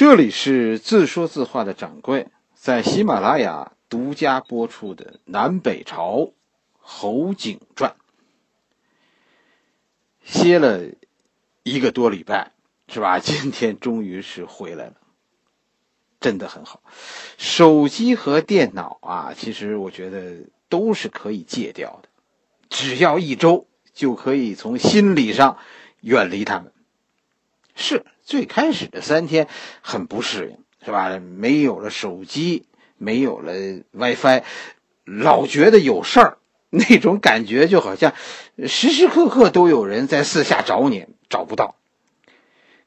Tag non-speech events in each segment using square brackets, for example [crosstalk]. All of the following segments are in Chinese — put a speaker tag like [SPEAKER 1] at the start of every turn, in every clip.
[SPEAKER 1] 这里是自说自话的掌柜，在喜马拉雅独家播出的《南北朝侯景传》，歇了一个多礼拜，是吧？[laughs] 今天终于是回来了，真的很好。手机和电脑啊，其实我觉得都是可以戒掉的，只要一周就可以从心理上远离他们。是最开始的三天很不适应，是吧？没有了手机，没有了 WiFi，老觉得有事儿，那种感觉就好像时时刻刻都有人在四下找你，找不到。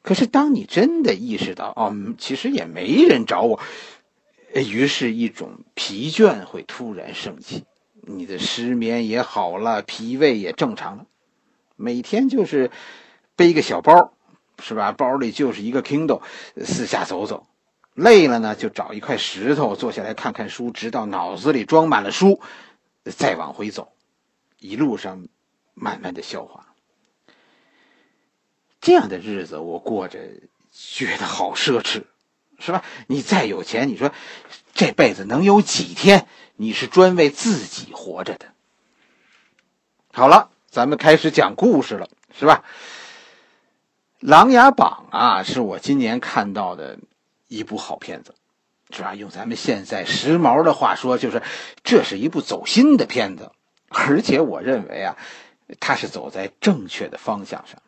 [SPEAKER 1] 可是当你真的意识到，哦，其实也没人找我，于是一种疲倦会突然升起，你的失眠也好了，脾胃也正常了，每天就是背个小包。是吧？包里就是一个 Kindle，四下走走，累了呢就找一块石头坐下来看看书，直到脑子里装满了书，再往回走，一路上慢慢的消化。这样的日子我过着，觉得好奢侈，是吧？你再有钱，你说这辈子能有几天你是专为自己活着的？好了，咱们开始讲故事了，是吧？《琅琊榜》啊，是我今年看到的一部好片子，是吧？用咱们现在时髦的话说，就是这是一部走心的片子，而且我认为啊，它是走在正确的方向上。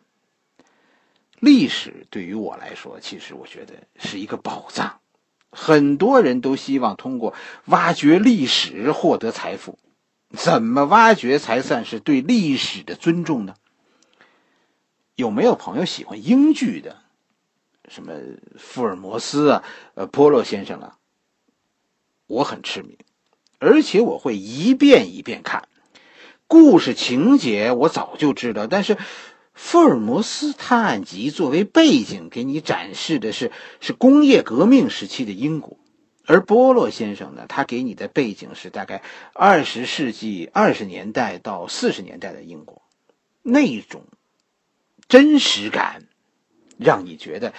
[SPEAKER 1] 历史对于我来说，其实我觉得是一个宝藏，很多人都希望通过挖掘历史获得财富，怎么挖掘才算是对历史的尊重呢？有没有朋友喜欢英剧的？什么福尔摩斯啊，呃，波洛先生啊？我很痴迷，而且我会一遍一遍看。故事情节我早就知道，但是福尔摩斯探案集作为背景，给你展示的是是工业革命时期的英国，而波洛先生呢，他给你的背景是大概二十世纪二十年代到四十年代的英国，那种。真实感，让你觉得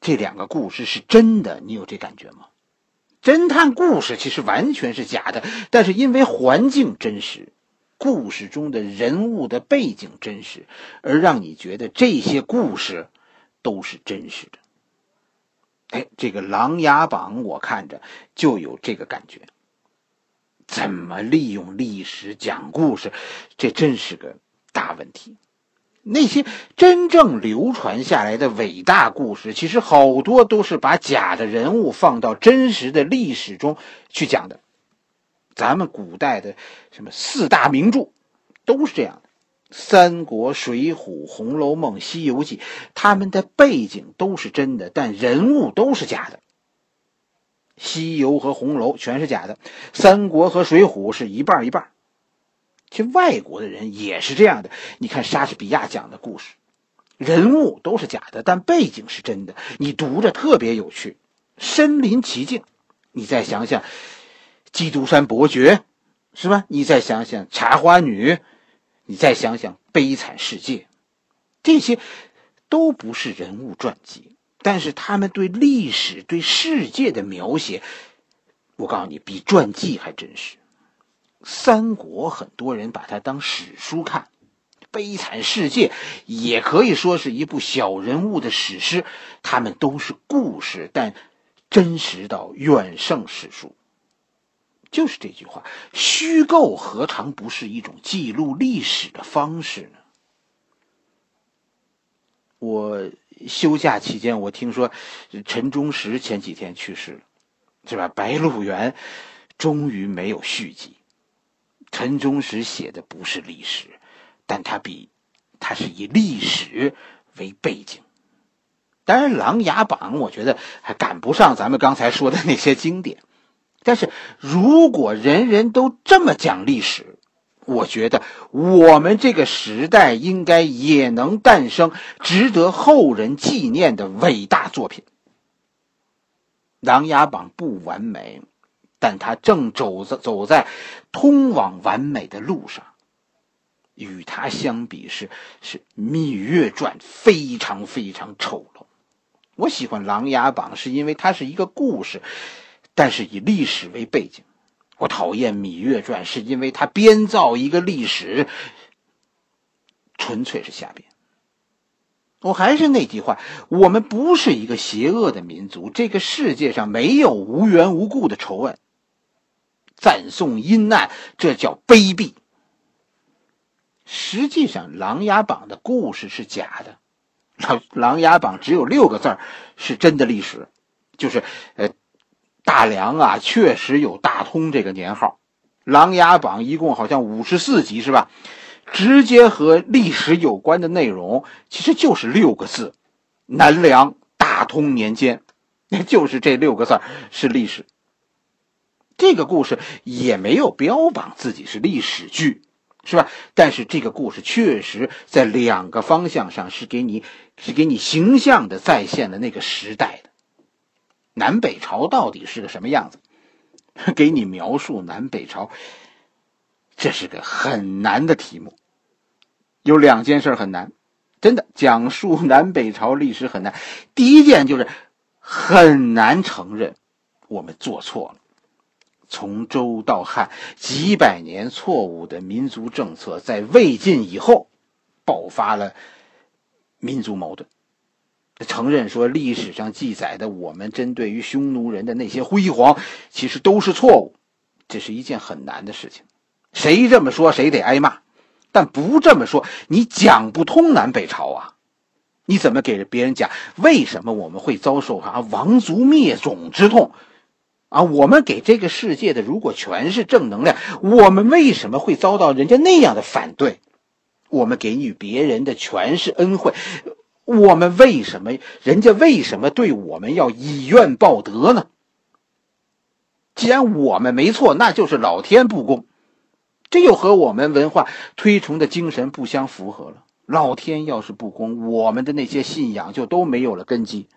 [SPEAKER 1] 这两个故事是真的，你有这感觉吗？侦探故事其实完全是假的，但是因为环境真实，故事中的人物的背景真实，而让你觉得这些故事都是真实的。哎，这个《琅琊榜》我看着就有这个感觉。怎么利用历史讲故事，这真是个大问题。那些真正流传下来的伟大故事，其实好多都是把假的人物放到真实的历史中去讲的。咱们古代的什么四大名著，都是这样的，《三国》《水浒》《红楼梦》《西游记》，他们的背景都是真的，但人物都是假的。《西游》和《红楼》全是假的，《三国》和《水浒》是一半一半。其实外国的人也是这样的。你看莎士比亚讲的故事，人物都是假的，但背景是真的，你读着特别有趣，身临其境。你再想想《基督山伯爵》，是吧？你再想想《茶花女》，你再想想《悲惨世界》，这些都不是人物传记，但是他们对历史、对世界的描写，我告诉你，比传记还真实。三国很多人把它当史书看，《悲惨世界》也可以说是一部小人物的史诗。他们都是故事，但真实到远胜史书。就是这句话，虚构何尝不是一种记录历史的方式呢？我休假期间，我听说陈忠实前几天去世了，是吧？《白鹿原》终于没有续集。陈忠实写的不是历史，但他比，他是以历史为背景。当然，《琅琊榜》我觉得还赶不上咱们刚才说的那些经典。但是如果人人都这么讲历史，我觉得我们这个时代应该也能诞生值得后人纪念的伟大作品。《琅琊榜》不完美。但他正走在走在通往完美的路上，与他相比是是《芈月传》非常非常丑陋，我喜欢《琅琊榜》，是因为它是一个故事，但是以历史为背景。我讨厌《芈月传》，是因为它编造一个历史，纯粹是瞎编。我还是那句话，我们不是一个邪恶的民族，这个世界上没有无缘无故的仇恨。赞颂阴暗，这叫卑鄙。实际上，《琅琊榜》的故事是假的，《琅琊榜》只有六个字是真的历史，就是呃。大梁啊，确实有大通这个年号，《琅琊榜》一共好像五十四集是吧？直接和历史有关的内容其实就是六个字：南梁大通年间，[laughs] 就是这六个字是历史。这个故事也没有标榜自己是历史剧，是吧？但是这个故事确实在两个方向上是给你是给你形象的再现了那个时代的。南北朝到底是个什么样子？[laughs] 给你描述南北朝，这是个很难的题目。有两件事很难，真的讲述南北朝历史很难。第一件就是很难承认我们做错了。从周到汉几百年错误的民族政策，在魏晋以后爆发了民族矛盾。承认说历史上记载的我们针对于匈奴人的那些辉煌，其实都是错误，这是一件很难的事情。谁这么说，谁得挨骂。但不这么说，你讲不通南北朝啊！你怎么给别人讲为什么我们会遭受啊王族灭种之痛？啊，我们给这个世界的如果全是正能量，我们为什么会遭到人家那样的反对？我们给予别人的全是恩惠。我们为什么人家为什么对我们要以怨报德呢？既然我们没错，那就是老天不公，这又和我们文化推崇的精神不相符合了。老天要是不公，我们的那些信仰就都没有了根基。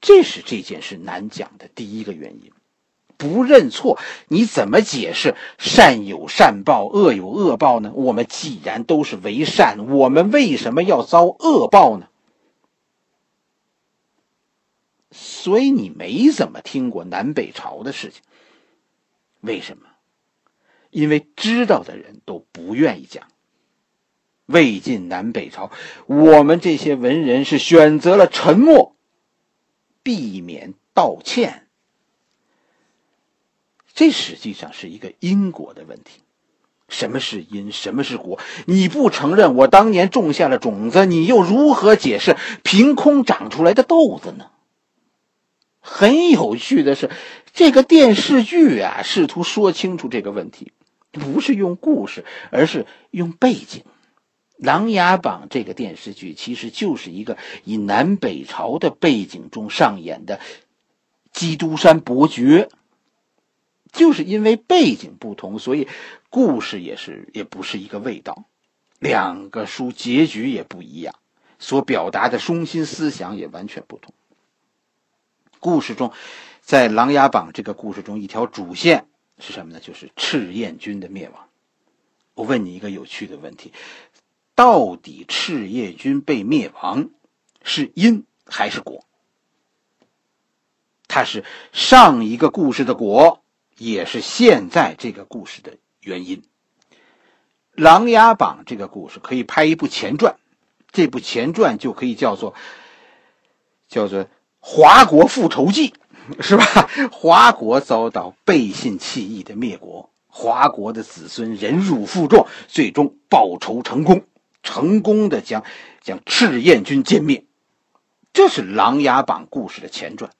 [SPEAKER 1] 这是这件事难讲的第一个原因。不认错，你怎么解释善有善报，恶有恶报呢？我们既然都是为善，我们为什么要遭恶报呢？所以你没怎么听过南北朝的事情，为什么？因为知道的人都不愿意讲。魏晋南北朝，我们这些文人是选择了沉默，避免道歉。这实际上是一个因果的问题，什么是因，什么是果？你不承认我当年种下了种子，你又如何解释凭空长出来的豆子呢？很有趣的是，这个电视剧啊，试图说清楚这个问题，不是用故事，而是用背景。《琅琊榜》这个电视剧其实就是一个以南北朝的背景中上演的基督山伯爵。就是因为背景不同，所以故事也是也不是一个味道，两个书结局也不一样，所表达的中心思想也完全不同。故事中，在《琅琊榜》这个故事中，一条主线是什么呢？就是赤焰军的灭亡。我问你一个有趣的问题：到底赤焰军被灭亡是因还是果？它是上一个故事的果。也是现在这个故事的原因。《琅琊榜》这个故事可以拍一部前传，这部前传就可以叫做叫做《华国复仇记》，是吧？华国遭到背信弃义的灭国，华国的子孙忍辱负重，最终报仇成功，成功的将将赤焰军歼灭。这是《琅琊榜》故事的前传，《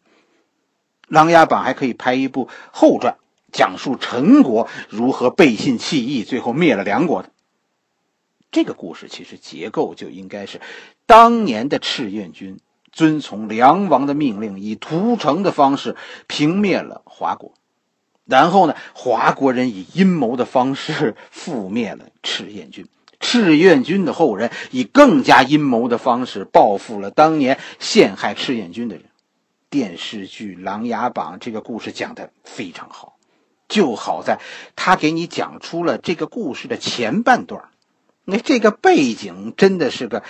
[SPEAKER 1] 琅琊榜》还可以拍一部后传。讲述陈国如何背信弃义，最后灭了梁国的这个故事，其实结构就应该是：当年的赤焰军遵从梁王的命令，以屠城的方式平灭了华国，然后呢，华国人以阴谋的方式 [laughs] 覆灭了赤焰军，赤焰军的后人以更加阴谋的方式报复了当年陷害赤焰军的人。电视剧《琅琊榜》这个故事讲的非常好。就好在，他给你讲出了这个故事的前半段那这个背景真的是个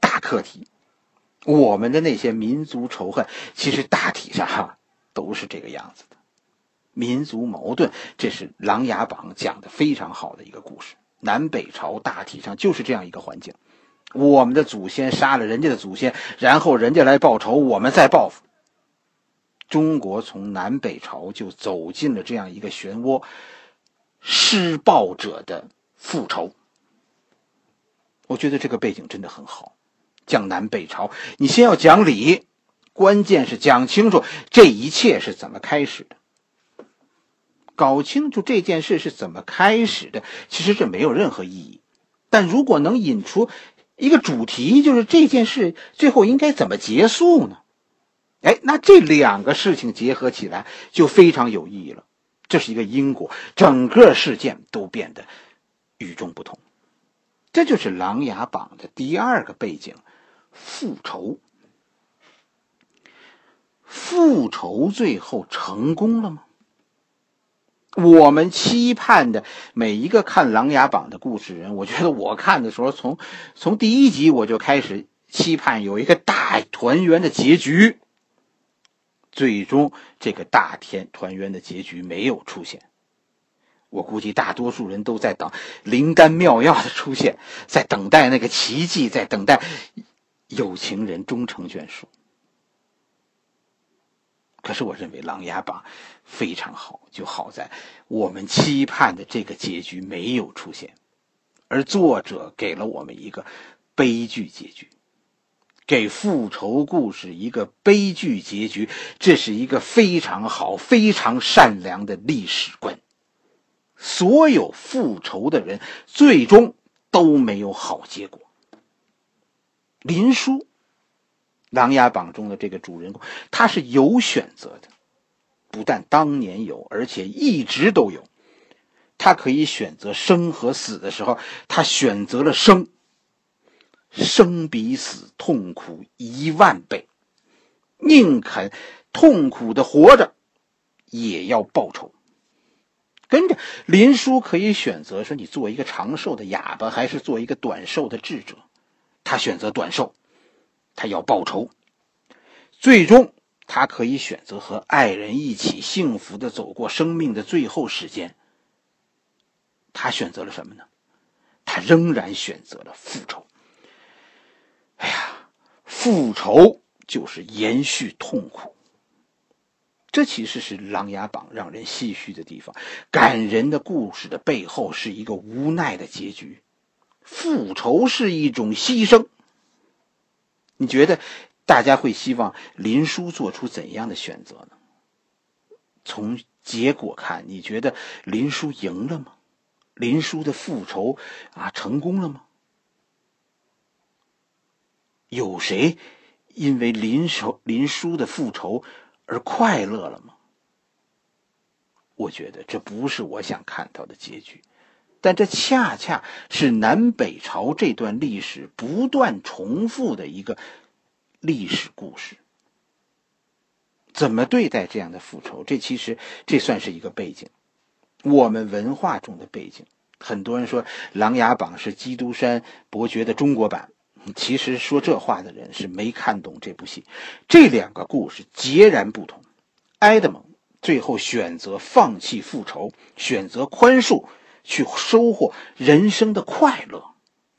[SPEAKER 1] 大课题。我们的那些民族仇恨，其实大体上哈都是这个样子的。民族矛盾，这是《琅琊榜》讲的非常好的一个故事。南北朝大体上就是这样一个环境。我们的祖先杀了人家的祖先，然后人家来报仇，我们再报复。中国从南北朝就走进了这样一个漩涡，施暴者的复仇。我觉得这个背景真的很好。讲南北朝，你先要讲理，关键是讲清楚这一切是怎么开始的。搞清楚这件事是怎么开始的，其实这没有任何意义。但如果能引出一个主题，就是这件事最后应该怎么结束呢？哎，那这两个事情结合起来就非常有意义了。这是一个因果，整个事件都变得与众不同。这就是《琅琊榜》的第二个背景。复仇，复仇最后成功了吗？我们期盼的每一个看《琅琊榜》的故事人，我觉得我看的时候，从从第一集我就开始期盼有一个大团圆的结局。最终，这个大天团圆的结局没有出现。我估计大多数人都在等灵丹妙药的出现，在等待那个奇迹，在等待。有情人终成眷属，可是我认为《琅琊榜》非常好，就好在我们期盼的这个结局没有出现，而作者给了我们一个悲剧结局，给复仇故事一个悲剧结局，这是一个非常好、非常善良的历史观。所有复仇的人最终都没有好结果。林殊，《琅琊榜》中的这个主人公，他是有选择的，不但当年有，而且一直都有。他可以选择生和死的时候，他选择了生。生比死痛苦一万倍，宁肯痛苦的活着，也要报仇。跟着林殊可以选择说：你做一个长寿的哑巴，还是做一个短寿的智者？他选择短寿，他要报仇。最终，他可以选择和爱人一起幸福的走过生命的最后时间。他选择了什么呢？他仍然选择了复仇。哎呀，复仇就是延续痛苦。这其实是《琅琊榜》让人唏嘘的地方。感人的故事的背后是一个无奈的结局。复仇是一种牺牲。你觉得大家会希望林殊做出怎样的选择呢？从结果看，你觉得林殊赢了吗？林殊的复仇啊，成功了吗？有谁因为林殊林殊的复仇而快乐了吗？我觉得这不是我想看到的结局。但这恰恰是南北朝这段历史不断重复的一个历史故事。怎么对待这样的复仇？这其实这算是一个背景，我们文化中的背景。很多人说《琅琊榜》是基督山伯爵的中国版，其实说这话的人是没看懂这部戏。这两个故事截然不同。埃德蒙最后选择放弃复仇，选择宽恕。去收获人生的快乐，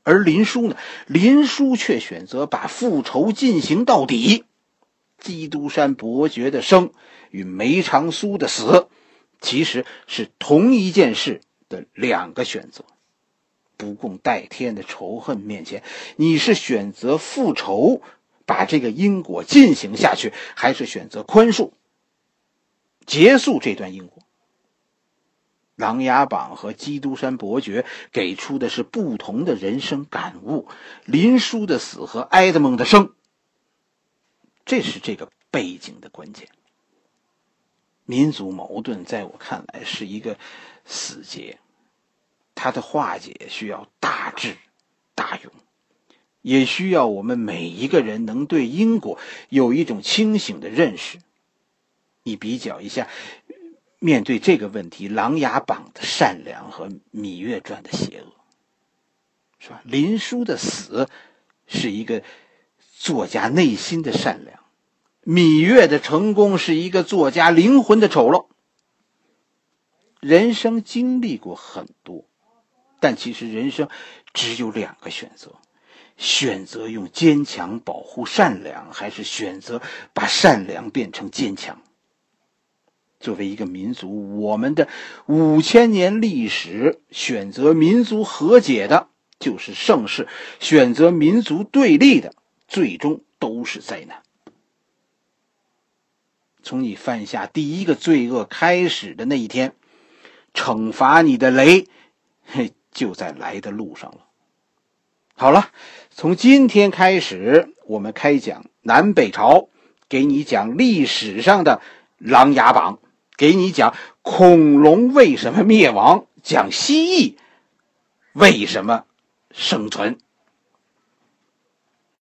[SPEAKER 1] 而林殊呢？林殊却选择把复仇进行到底。基督山伯爵的生与梅长苏的死，其实是同一件事的两个选择。不共戴天的仇恨面前，你是选择复仇，把这个因果进行下去，还是选择宽恕，结束这段因果？《琅琊榜》和《基督山伯爵》给出的是不同的人生感悟。林殊的死和埃德蒙的生，这是这个背景的关键。民族矛盾在我看来是一个死结，它的化解需要大智大勇，也需要我们每一个人能对因果有一种清醒的认识。你比较一下。面对这个问题，《琅琊榜》的善良和《芈月传》的邪恶，是吧？林殊的死是一个作家内心的善良，芈月的成功是一个作家灵魂的丑陋。人生经历过很多，但其实人生只有两个选择：选择用坚强保护善良，还是选择把善良变成坚强。作为一个民族，我们的五千年历史，选择民族和解的就是盛世；选择民族对立的，最终都是灾难。从你犯下第一个罪恶开始的那一天，惩罚你的雷，嘿，[laughs] 就在来的路上了。好了，从今天开始，我们开讲南北朝，给你讲历史上的《琅琊榜》。给你讲恐龙为什么灭亡，讲蜥蜴为什么生存。